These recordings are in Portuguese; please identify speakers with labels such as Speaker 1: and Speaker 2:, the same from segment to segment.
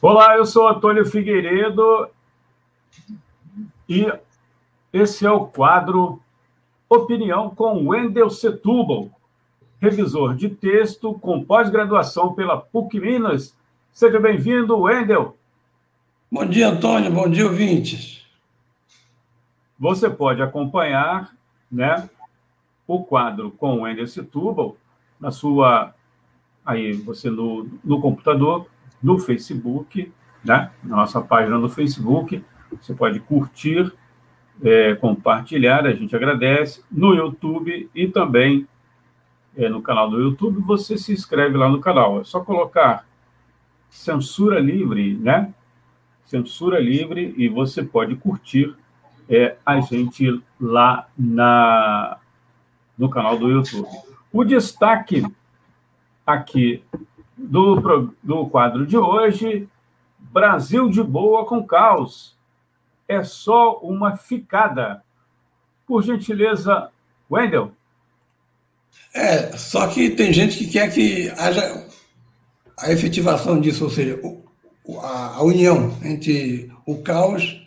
Speaker 1: Olá, eu sou Antônio Figueiredo e esse é o quadro Opinião com Wendel Setúbal, revisor de texto com pós-graduação pela PUC Minas. Seja bem-vindo, Wendel.
Speaker 2: Bom dia, Antônio. Bom dia, ouvintes.
Speaker 1: Você pode acompanhar né, o quadro com Wendel Setúbal na sua aí você no, no computador no Facebook, né? Nossa página no Facebook. Você pode curtir, é, compartilhar, a gente agradece. No YouTube e também é, no canal do YouTube, você se inscreve lá no canal. É só colocar censura livre, né? Censura livre e você pode curtir é, a gente lá na, no canal do YouTube. O destaque aqui do, do quadro de hoje, Brasil de boa com caos. É só uma ficada. Por gentileza, Wendel.
Speaker 2: É, só que tem gente que quer que haja a efetivação disso, ou seja, a, união entre o caos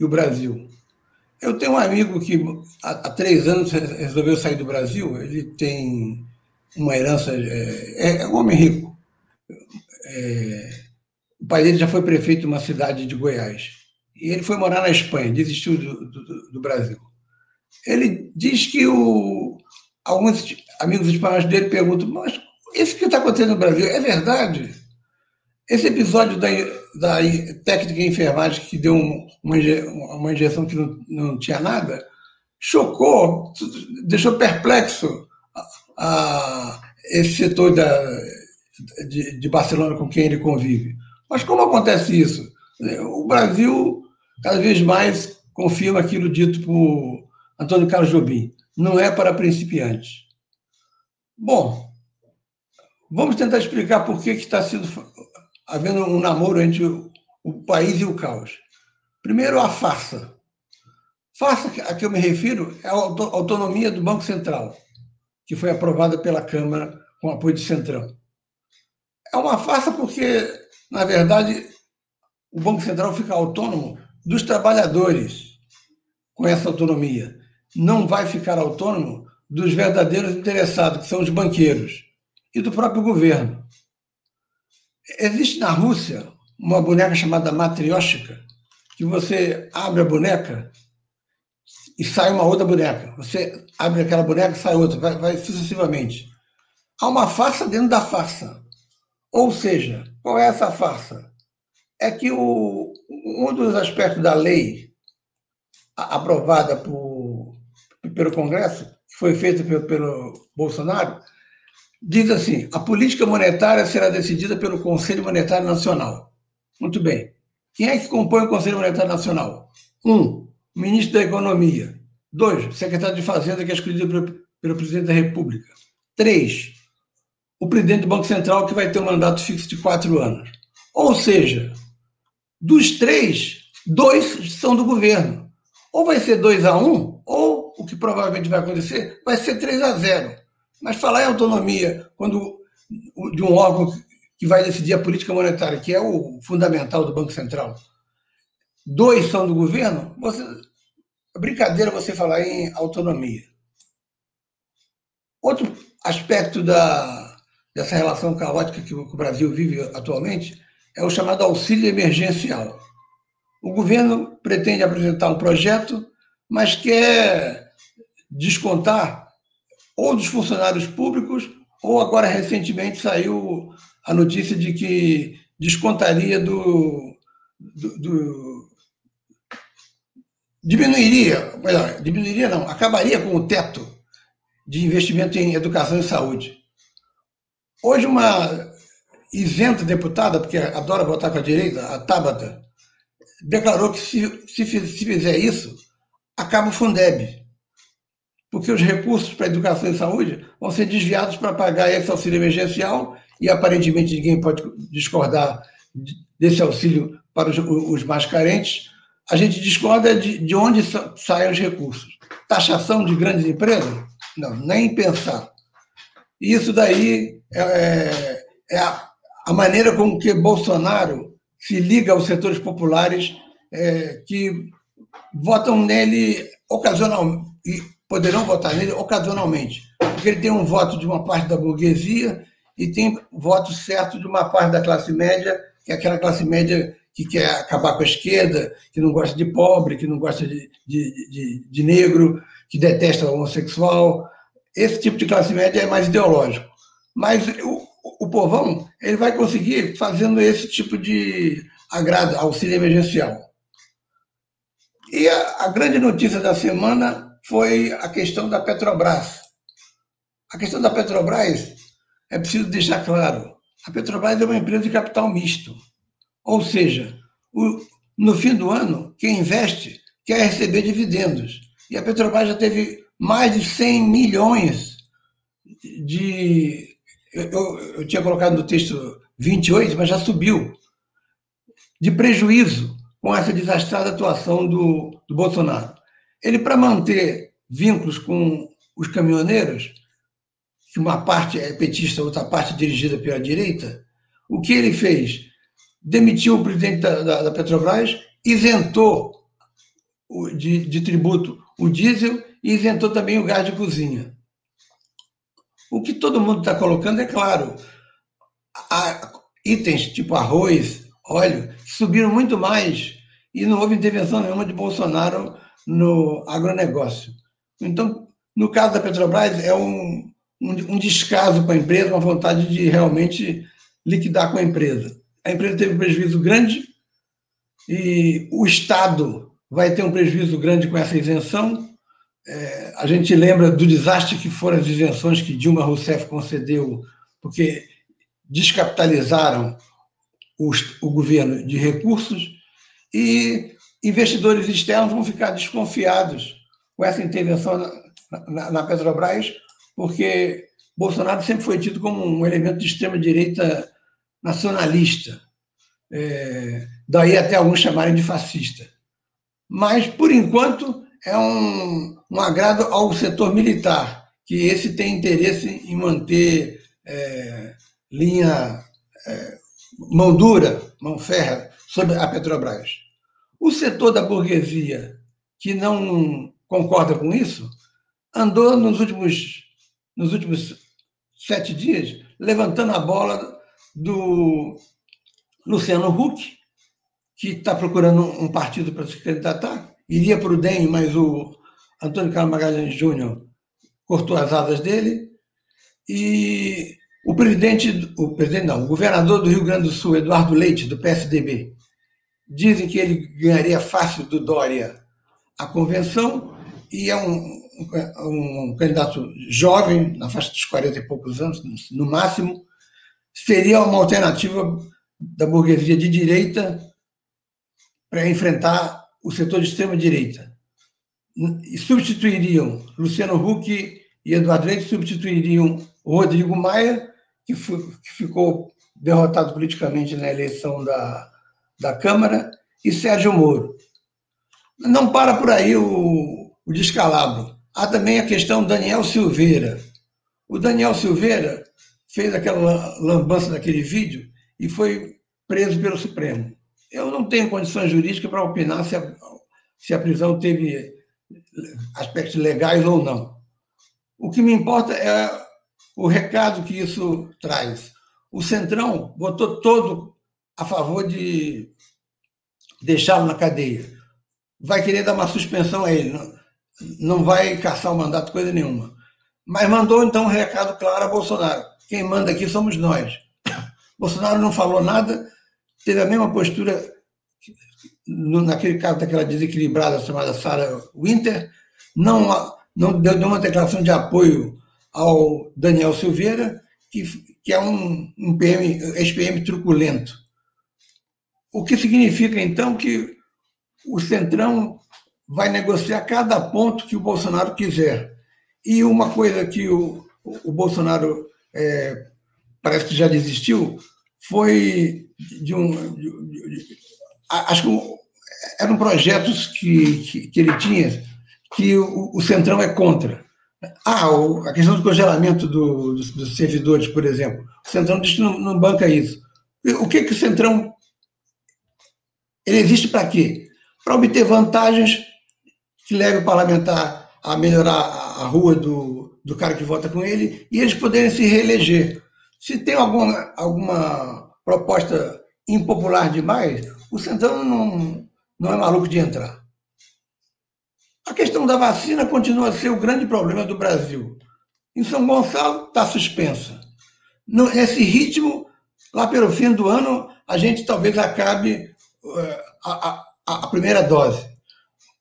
Speaker 2: e o Brasil. Eu tenho um amigo que há, há, três anos resolveu sair do Brasil. Ele tem uma herança, é, é um homem rico. É, o pai dele já foi prefeito de uma cidade de Goiás. E ele foi morar na Espanha, desistiu do, do, do Brasil. Ele diz que o, alguns amigos espanhóis dele perguntam: mas isso que está acontecendo no Brasil é verdade? Esse episódio da, da técnica enfermagem que deu uma, uma injeção que não, não tinha nada chocou, deixou perplexo a, a esse setor da, de, de Barcelona com quem ele convive. Mas como acontece isso? O Brasil, cada vez mais, confirma aquilo dito por Antônio Carlos Jobim. Não é para principiantes. Bom, vamos tentar explicar por que, está sendo, havendo um namoro entre o, país e o caos. Primeiro, a farsa. Farsa a que eu me refiro é a autonomia do Banco Central, que foi aprovada pela Câmara com apoio de Centrão. É uma farsa porque, na verdade, o Banco Central fica autônomo dos trabalhadores com essa autonomia. Não vai ficar autônomo dos verdadeiros interessados, que são os banqueiros, e do próprio governo. Existe na Rússia uma boneca chamada matrioshka, que você abre a boneca e sai uma outra boneca. Você abre aquela boneca e sai outra, vai, vai sucessivamente. Há uma farsa dentro da farsa. Ou seja, qual é essa farsa? É que o, um dos aspectos da lei aprovada por, pelo Congresso, que foi feita pelo, pelo Bolsonaro, diz assim: a política monetária será decidida pelo Conselho Monetário Nacional. Muito bem. Quem é que compõe o Conselho Monetário Nacional? Um, ministro da Economia. Dois, secretário de Fazenda, que é escolhido pelo, pelo presidente da República. Três, o presidente do Banco Central, que vai ter um mandato fixo de quatro anos. Ou seja, dos três, dois são do governo. Ou vai ser 2 a 1, um, ou o que provavelmente vai acontecer, vai ser 3 a 0. Mas falar em autonomia quando de um órgão que vai decidir a política monetária, que é o fundamental do Banco Central, dois são do governo, você, é brincadeira você falar em autonomia. Outro aspecto da, dessa relação caótica que o Brasil vive atualmente é o chamado auxílio emergencial. O governo pretende apresentar um projeto, mas quer descontar ou dos funcionários públicos, ou agora recentemente saiu a notícia de que descontaria do, do, do diminuiria, melhor, diminuiria não, acabaria com o teto de investimento em educação e saúde. Hoje, uma isenta deputada, porque adora votar com a direita, a Tabata, declarou que se, se, se fizer isso, acaba o Fundeb. Porque os recursos para educação e saúde vão ser desviados para pagar esse auxílio emergencial e aparentemente ninguém pode discordar desse auxílio para os, os mais carentes. A gente discorda de, de onde saem os recursos. Taxação de grandes empresas? Não, nem pensar. Isso daí é, é, é a, a, maneira como que Bolsonaro se liga aos setores populares é, que votam nele ocasionalmente, e poderão votar nele ocasionalmente, porque ele tem um voto de uma parte da burguesia e tem voto certo de uma parte da classe média, que é aquela classe média que quer acabar com a esquerda, que não gosta de pobre, que não gosta de, de, de, de negro, que detesta o homossexual. Esse tipo de classe média é mais ideológico. Mas o, o povão ele vai conseguir fazendo esse tipo de agrado, auxílio emergencial. E a, a grande notícia da semana foi a questão da Petrobras. A questão da Petrobras é preciso deixar claro: a Petrobras é uma empresa de capital misto. Ou seja, o, no fim do ano, quem investe quer receber dividendos. E a Petrobras já teve mais de 100 milhões de. Eu, eu, eu tinha colocado no texto 28, mas já subiu. De prejuízo com essa desastrada atuação do, do Bolsonaro. Ele, para manter vínculos com os caminhoneiros, que uma parte é petista, outra parte dirigida pela direita, o que ele fez? Demitiu o presidente da, da, da Petrobras, isentou de, de tributo o diesel e isentou também o gás de cozinha. O que todo mundo está colocando é claro, itens tipo arroz, óleo, subiram muito mais e não houve intervenção nenhuma de Bolsonaro no agronegócio. Então, no caso da Petrobras, é um, um, um descaso com a empresa, uma vontade de realmente liquidar com a empresa. A empresa teve um prejuízo grande e o Estado vai ter um prejuízo grande com essa isenção. É, a gente lembra do desastre que foram as isenções que Dilma Rousseff concedeu, porque descapitalizaram os, o governo de recursos e investidores externos vão ficar desconfiados com essa intervenção na, na, na Petrobras, porque Bolsonaro sempre foi tido como um elemento de extrema-direita nacionalista, é, daí até alguns chamarem de fascista. Mas, por enquanto, é um, um agrado ao setor militar, que esse tem interesse em manter é, linha é, mão dura, mão ferra, sobre a Petrobras. O setor da burguesia, que não concorda com isso, andou nos últimos, nos últimos sete dias levantando a bola do Luciano Huck, que está procurando um partido para se candidatar, iria para o DEM, mas o Antônio Carlos Magalhães Júnior cortou as asas dele, e o presidente, o presidente não, o governador do Rio Grande do Sul, Eduardo Leite, do PSDB, dizem que ele ganharia fácil do Dória a convenção e é um, um, um candidato jovem, na faixa dos 40 e poucos anos, no máximo, seria uma alternativa da burguesia de direita para enfrentar o setor de extrema-direita. Substituiriam Luciano Huck e Eduardo Leite, substituiriam Rodrigo Maia, que, foi, que ficou derrotado politicamente na eleição da, da Câmara, e Sérgio Moro. Não para por aí o, o descalabro. Há também a questão Daniel Silveira. O Daniel Silveira fez aquela lambança daquele vídeo e foi preso pelo Supremo. Eu não tenho condições jurídicas para opinar se a, se a prisão teve aspectos legais ou não. O que me importa é o recado que isso traz. O Centrão votou todo a favor de deixá-lo na cadeia. Vai querer dar uma suspensão a ele, não, vai caçar o mandato, coisa nenhuma. Mas mandou então um recado claro a Bolsonaro. Quem manda aqui somos nós. Bolsonaro não falou nada, teve a mesma postura naquele caso daquela desequilibrada chamada Sarah Winter, não, não deu nenhuma declaração de apoio ao Daniel Silveira, que, que é um, um PM, ex-PM truculento. O que significa, então, que o Centrão vai negociar cada ponto que o Bolsonaro quiser. E uma coisa que o, o Bolsonaro é, parece que já desistiu foi de um. De, de, acho que eram projetos que, que, que, ele tinha que o, o Centrão é contra. Ah, a questão do congelamento do, dos, dos, servidores, por exemplo. O Centrão diz que não, não, banca isso. O que, que o Centrão Ele existe para quê? Para obter vantagens que levem o parlamentar a melhorar a rua do, do cara que vota com ele e eles poderem se reeleger. Se tem alguma, alguma proposta impopular demais, o Centrão não, não é maluco de entrar. A questão da vacina continua a ser o grande problema do Brasil. Em São Gonçalo está suspensa. Nesse ritmo, lá pelo fim do ano, a gente talvez acabe eh, a, a, a primeira dose.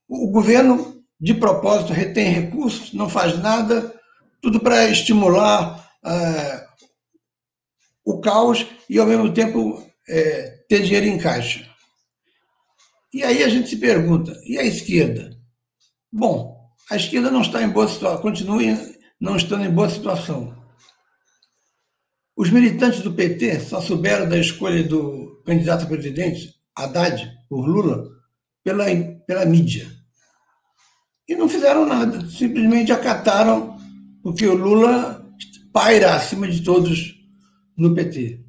Speaker 2: O governo, de propósito, retém recursos, não faz nada, tudo para estimular é, o caos e, ao mesmo tempo, é, ter dinheiro em caixa. E aí a gente se pergunta, e a esquerda? Bom, a esquerda não está em boa situação, continua não estando em boa situação. Os militantes do PT só souberam da escolha do candidato a presidente, Haddad, por Lula, pela, pela mídia. E não fizeram nada, simplesmente acataram, porque o Lula paira acima de todos no PT.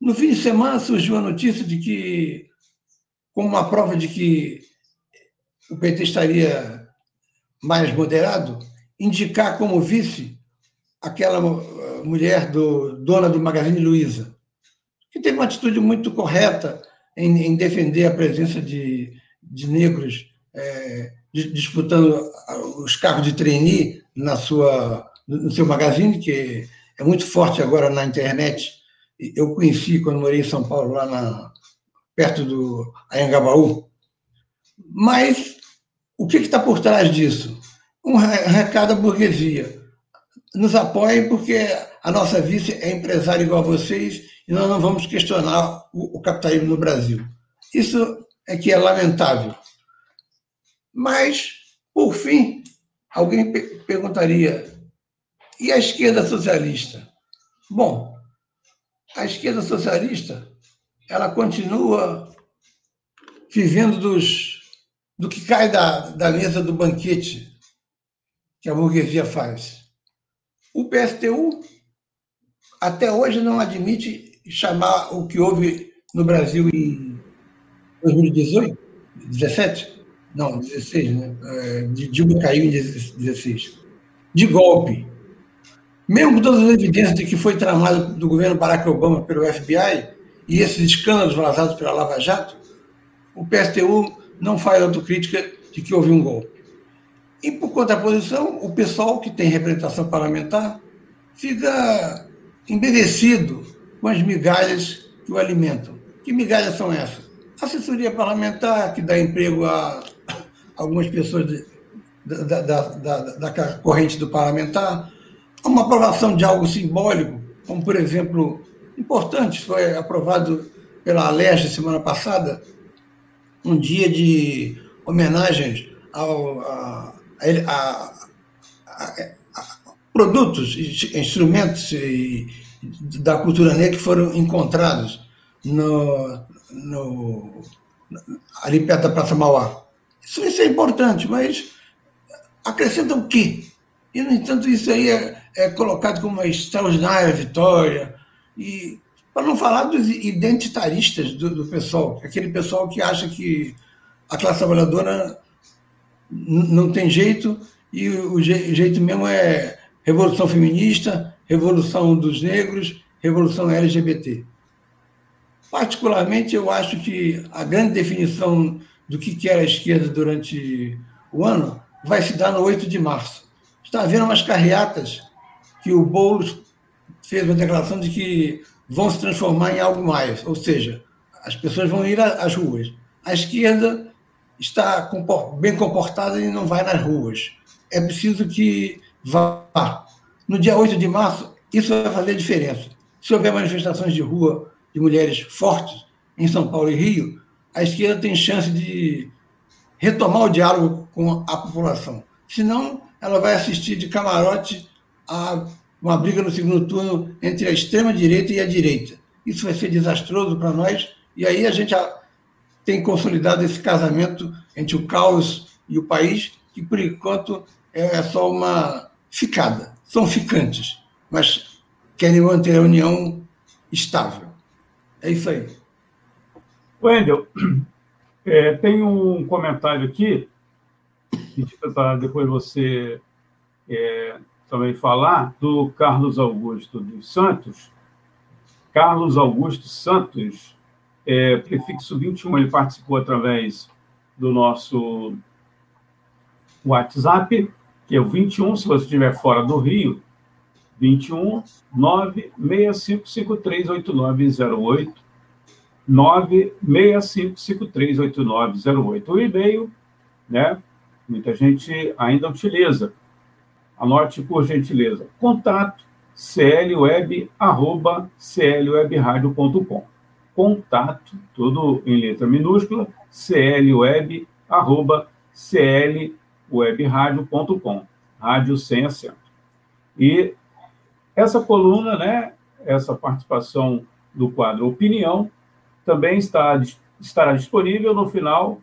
Speaker 2: No fim de semana surgiu a notícia de que, como uma prova de que o PT estaria mais moderado, indicar como vice aquela uh, mulher do, dona do Magazine Luiza, que teve uma atitude muito correta em, em defender a presença de, de negros é, disputando uh, os carros de trainee na sua, no seu magazine, que é muito forte agora na internet. Eu conheci quando morei em São Paulo, lá na, perto do Anhangabaú. Mas o que está por trás disso? Um recado à burguesia. Nos apoiem porque a nossa vice é empresária igual a vocês e nós não vamos questionar o, o capitalismo no Brasil. Isso é que é lamentável. Mas, por fim, alguém perguntaria: e a esquerda socialista? Bom, a esquerda socialista ela continua vivendo dos, do que cai da, da mesa do banquete que a burguesia faz. O PSTU até hoje não admite chamar o que houve no Brasil em 2018, 17, não, 16, né? É, de Dilma caiu em 16, de golpe. Mesmo com todas as evidências de que foi tramado do governo Barack Obama pelo FBI e esses escândalos vazados pela Lava Jato, o PSTU não faz autocrítica de que houve um golpe. E, por contraposição, o pessoal que tem representação parlamentar fica embevecido com as migalhas que o alimentam. Que migalhas são essas? Assessoria parlamentar, que dá emprego a algumas pessoas de, da, da, da, da, corrente do parlamentar, uma aprovação de algo simbólico, como, por exemplo, importante, foi aprovado pela Alerj semana passada, um dia de homenagens ao, a, a, a, produtos, instrumentos da cultura negra que foram encontrados no, no, ali perto da Praça Mauá. Isso, isso é importante, mas acrescenta o quê? E, no entanto, isso aí é, é colocado como uma extraordinária vitória. E para não falar dos identitaristas do, do pessoal, aquele pessoal que acha que a classe trabalhadora não tem jeito e o jeito mesmo é revolução feminista, revolução dos negros, revolução LGBT. Particularmente, eu acho que a grande definição do que era a esquerda durante o ano vai se dar no 8 de março. Está havendo umas carreatas que o Boulos fez uma declaração de que vão se transformar em algo mais, ou seja, as pessoas vão ir às ruas. A esquerda está bem comportada e não vai nas ruas. É preciso que vá. No dia 8 de março, isso vai fazer diferença. Se houver manifestações de rua de mulheres fortes em São Paulo e Rio, a esquerda tem chance de retomar o diálogo com a população. Senão, ela vai assistir de camarote a uma briga no segundo turno entre a extrema-direita e a direita. Isso vai ser desastroso para nós, e aí a gente tem consolidado esse casamento entre o caos e o país, que por enquanto é só uma ficada. São ficantes, mas querem manter a união estável. É isso aí.
Speaker 1: Wendel, É, tem um comentário aqui, para depois você é, também falar, do Carlos Augusto dos Santos. Carlos Augusto Santos, é, prefixo 21, ele participou através do nosso WhatsApp, que é o 21, se você estiver fora do Rio, 21 965538908, 965538908. O e-mail, né? Muita gente ainda utiliza. Anote por gentileza. Contato clweb, arroba, clwebradio.com. Contato, tudo em letra minúscula, clweb, arroba, clwebradio.com. Rádio sem acento. E essa coluna, né, essa participação do quadro Opinião, também está, estará disponível no final,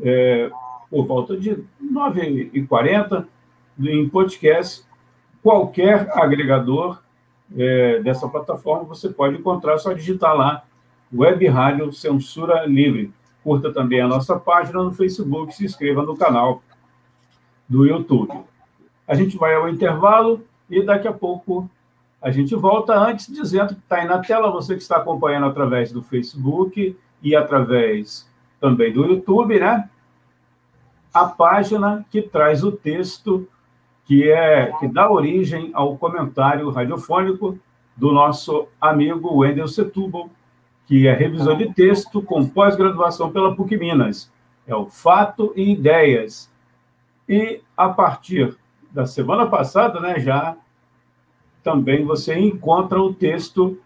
Speaker 1: é, por volta de 9h40, em podcast. Qualquer agregador é, dessa plataforma você pode encontrar, só digitar lá Web Rádio Censura Livre. Curta também a nossa página no Facebook, se inscreva no canal do YouTube. A gente vai ao intervalo e daqui a pouco a gente volta antes dizendo que está aí na tela, você que está acompanhando através do Facebook e através também do YouTube, né? A página que traz o texto que é que dá origem ao comentário radiofônico do nosso amigo Wendel Setúbal, que é revisor de texto com pós-graduação pela PUC Minas. É o Fato e Ideias. E a partir da semana passada, né, já também você encontra o texto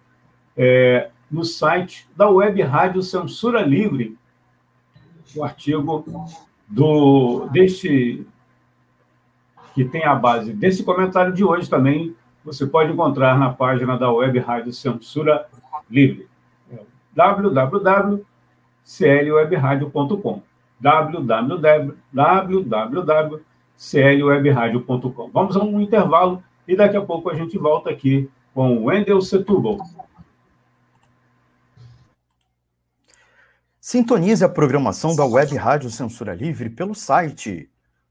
Speaker 1: é, no site da Web Rádio Censura Livre, o artigo do deste que tem a base desse comentário de hoje também você pode encontrar na página da Web Rádio Censura Livre, é www.clwebradio.com www.clwebradio.com Vamos a um intervalo e daqui a pouco a gente volta aqui com o Wendel Setúbal.
Speaker 3: Sintonize a programação da Web Rádio Censura Livre pelo site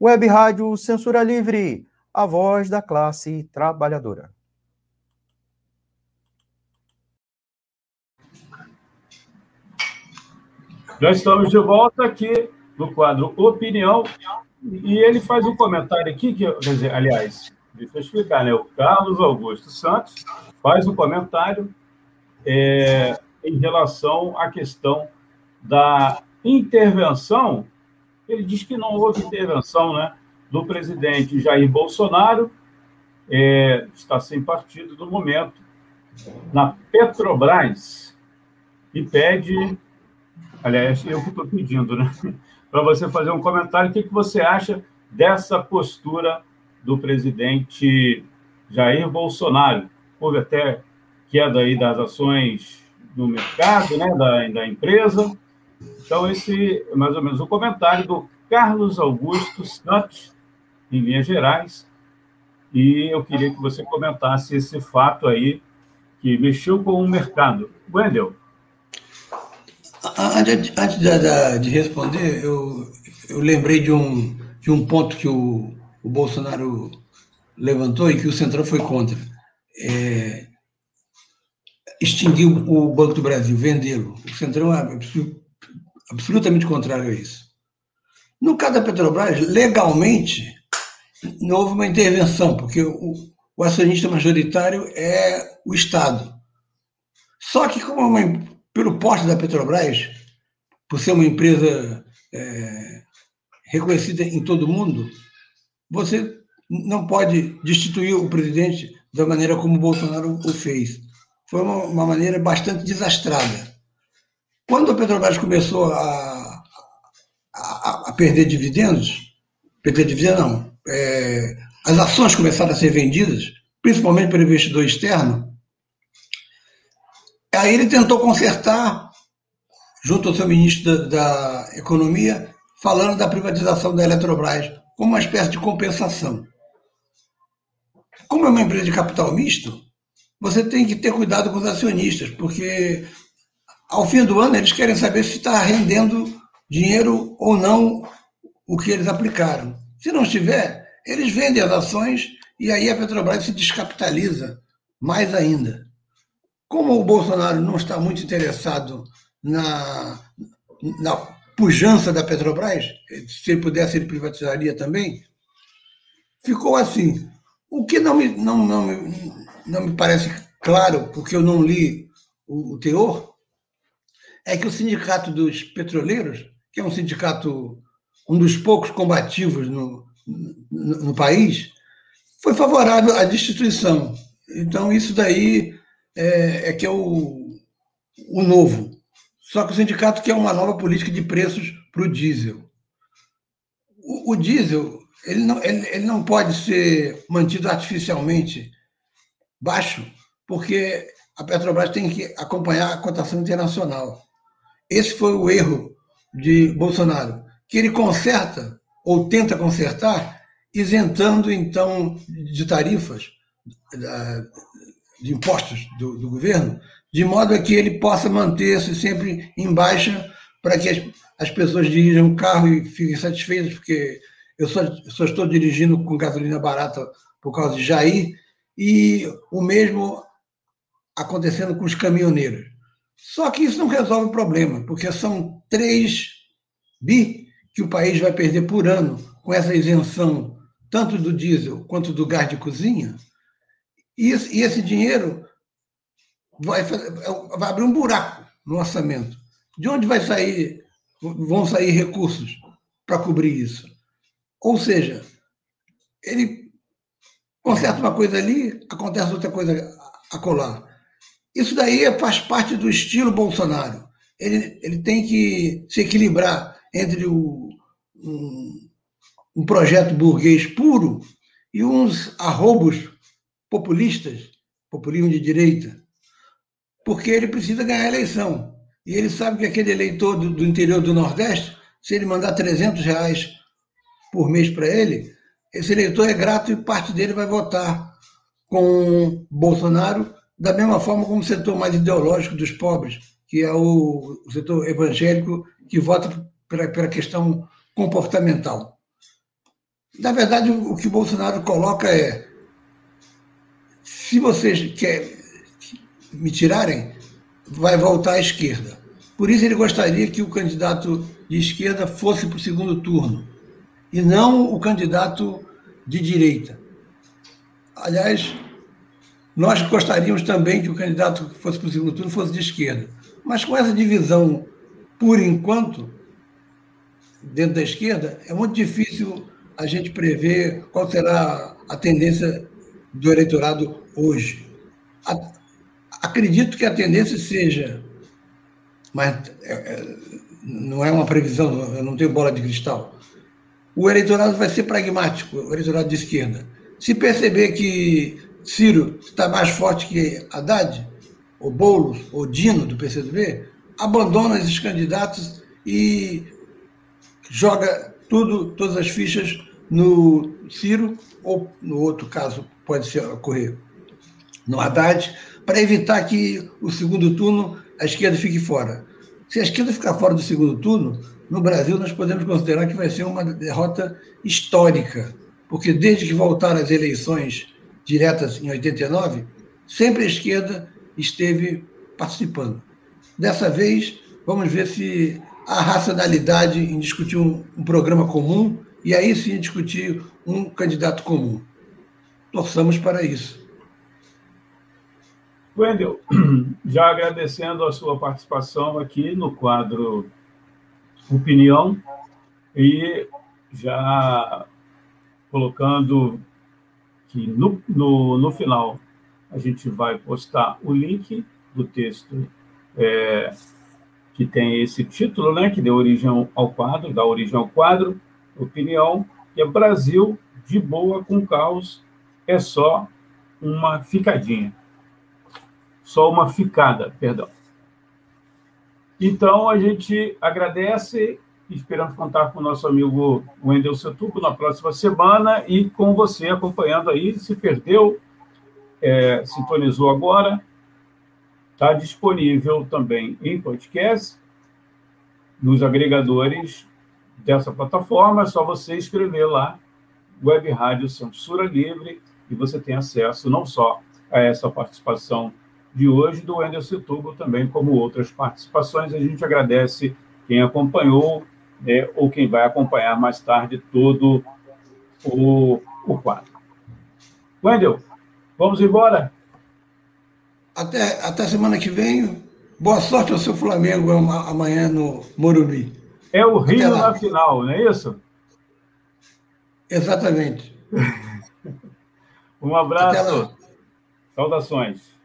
Speaker 3: Web Rádio Censura Livre, a voz da classe trabalhadora.
Speaker 1: Já estamos de volta aqui no quadro Opinião, e ele faz um comentário aqui, que, quer dizer, aliás, Deixa eu explicar, né? O Carlos Augusto Santos faz um comentário é, em relação à questão da intervenção. Ele diz que não houve intervenção né, do presidente Jair Bolsonaro, é, está sem partido no momento, na Petrobras, e pede, aliás, eu que estou pedindo, né, para você fazer um comentário, o que, que você acha dessa postura do presidente Jair Bolsonaro. Houve até queda aí das ações no mercado, né, da, da empresa. Então, esse é mais ou menos o comentário do Carlos Augusto Santos, em linhas gerais. E eu queria que você comentasse esse fato aí que mexeu com o mercado. Wendel.
Speaker 2: Antes de, de, responder, eu, eu lembrei de um, de um ponto que o, o Bolsonaro levantou e que o Centrão foi contra. É, extinguir o Banco do Brasil, vendê-lo. O Centrão é absolutamente contrário a isso. No caso da Petrobras, legalmente, não houve uma intervenção, porque o, o acionista majoritário é o Estado. Só que, como uma, pelo porte da Petrobras, por ser uma empresa é, reconhecida em todo o mundo, você não pode destituir o presidente da maneira como Bolsonaro o fez. Foi uma, uma maneira bastante desastrada. Quando a Petrobras começou a, a, a perder dividendos, perder dividendos não, é, as ações começaram a ser vendidas, principalmente pelo investidor externo, aí ele tentou consertar, junto ao seu ministro da, da Economia, falando da privatização da Eletrobras, como uma espécie de compensação. Como é uma empresa de capital misto, você tem que ter cuidado com os acionistas, porque ao fim do ano eles querem saber se está rendendo dinheiro ou não o que eles aplicaram. Se não estiver, eles vendem as ações e aí a Petrobras se descapitaliza mais ainda. Como o Bolsonaro não está muito interessado na, na pujança da Petrobras, se ele pudesse, ele privatizaria também, ficou assim. O que não me, não, não, não me parece claro, porque eu não li o, o teor, é que o Sindicato dos Petroleiros, que é um sindicato, um dos poucos combativos no, no, no país, foi favorável à destituição. Então, isso daí é, é que é o, o novo. Só que o sindicato quer uma nova política de preços para o diesel. O, diesel ele não, ele, ele não pode ser mantido artificialmente baixo, porque a Petrobras tem que acompanhar a cotação internacional. Esse foi o erro de Bolsonaro, que ele conserta ou tenta consertar, isentando então de tarifas, de impostos do, do governo, de modo a que ele possa manter-se sempre em baixa para que as, as pessoas dirijam o carro e fiquem satisfeitas, porque eu só, só estou dirigindo com gasolina barata por causa de Jair, e o mesmo acontecendo com os caminhoneiros. Só que isso não resolve o problema, porque são 3 bi que o país vai perder por ano com essa isenção, tanto do diesel quanto do gás de cozinha. E esse dinheiro vai, vai abrir um buraco no orçamento. De onde vai sair, vão sair recursos para cobrir isso? Ou seja, ele conserta uma coisa ali, acontece outra coisa a colar. Isso daí faz parte do estilo Bolsonaro. Ele, ele tem que se equilibrar entre o, um, um projeto burguês puro e uns arrobos populistas, populismo de direita, porque ele precisa ganhar a eleição. E ele sabe que aquele eleitor do, do interior do Nordeste, se ele mandar 300 reais por mês para ele, esse eleitor é grato e parte dele vai votar com Bolsonaro, da mesma forma como o setor mais ideológico dos pobres, que é o, o setor evangélico, que vota pela, questão comportamental. Na verdade, o que o Bolsonaro coloca é: se vocês querem me tirarem, vai voltar à esquerda. Por isso, ele gostaria que o candidato de esquerda fosse para o segundo turno e não o candidato de direita. Aliás, nós gostaríamos também que o candidato que fosse para o segundo turno fosse de esquerda. Mas com essa divisão, por enquanto, dentro da esquerda, é muito difícil a gente prever qual será a tendência do eleitorado hoje. Acredito que a tendência seja, mas é, é, não é uma previsão, eu não tenho bola de cristal, o eleitorado vai ser pragmático, o eleitorado de esquerda. Se perceber que Ciro está mais forte que Haddad, ou Boulos, ou Dino, do PCdoB, abandona esses candidatos e joga tudo, todas as fichas no Ciro, ou no outro caso pode ser, ocorrer no Haddad, para evitar que o segundo turno a esquerda fique fora. Se a esquerda ficar fora do segundo turno, no Brasil nós podemos considerar que vai ser uma derrota histórica, porque desde que voltaram as eleições diretas em 89, sempre a esquerda esteve participando. Dessa vez, vamos ver se a racionalidade em discutir um, um programa comum e aí sim discutir um candidato comum. Torçamos para isso.
Speaker 1: Wendel, já agradecendo a sua participação aqui no quadro Opinião e já colocando que no, no, no final a gente vai postar o link do texto é, que tem esse título, né, que deu origem ao quadro, dá origem ao quadro, opinião, que é Brasil de boa com caos, é só uma ficadinha. Só uma ficada, perdão. Então, a gente agradece, esperamos contar com o nosso amigo Wendel Setuco na próxima semana e com você acompanhando aí. Se perdeu, é, sintonizou agora, está disponível também em podcast, nos agregadores dessa plataforma, é só você escrever lá, Web Rádio Censura Livre, e você tem acesso não só a essa participação de hoje do Wendel Tubo, também como outras participações. A gente agradece quem acompanhou né, ou quem vai acompanhar mais tarde todo o, o quadro. Wendel, vamos embora?
Speaker 2: Até, até semana que vem. Boa sorte ao seu Flamengo amanhã no Morumbi.
Speaker 1: É o Rio na final, não é isso?
Speaker 2: Exatamente.
Speaker 1: um abraço. Saudações.